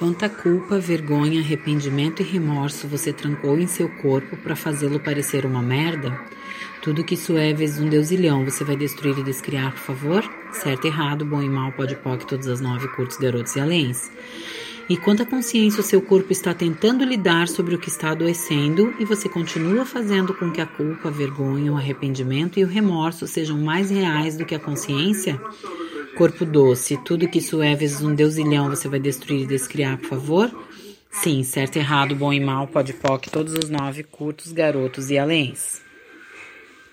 Quanta culpa, vergonha, arrependimento e remorso você trancou em seu corpo para fazê-lo parecer uma merda? Tudo que isso é vezes um deusilhão, você vai destruir e descriar, por favor? Certo, errado, bom e mal, pode pode todas as nove, curtos, garotos e aléns. E quanta consciência o seu corpo está tentando lidar sobre o que está adoecendo e você continua fazendo com que a culpa, a vergonha, o arrependimento e o remorso sejam mais reais do que a consciência? Corpo doce, tudo que vezes um deusilhão você vai destruir e descriar, por favor? Sim, certo, errado, bom e mal, pode poc, todos os nove, curtos, garotos e aléns.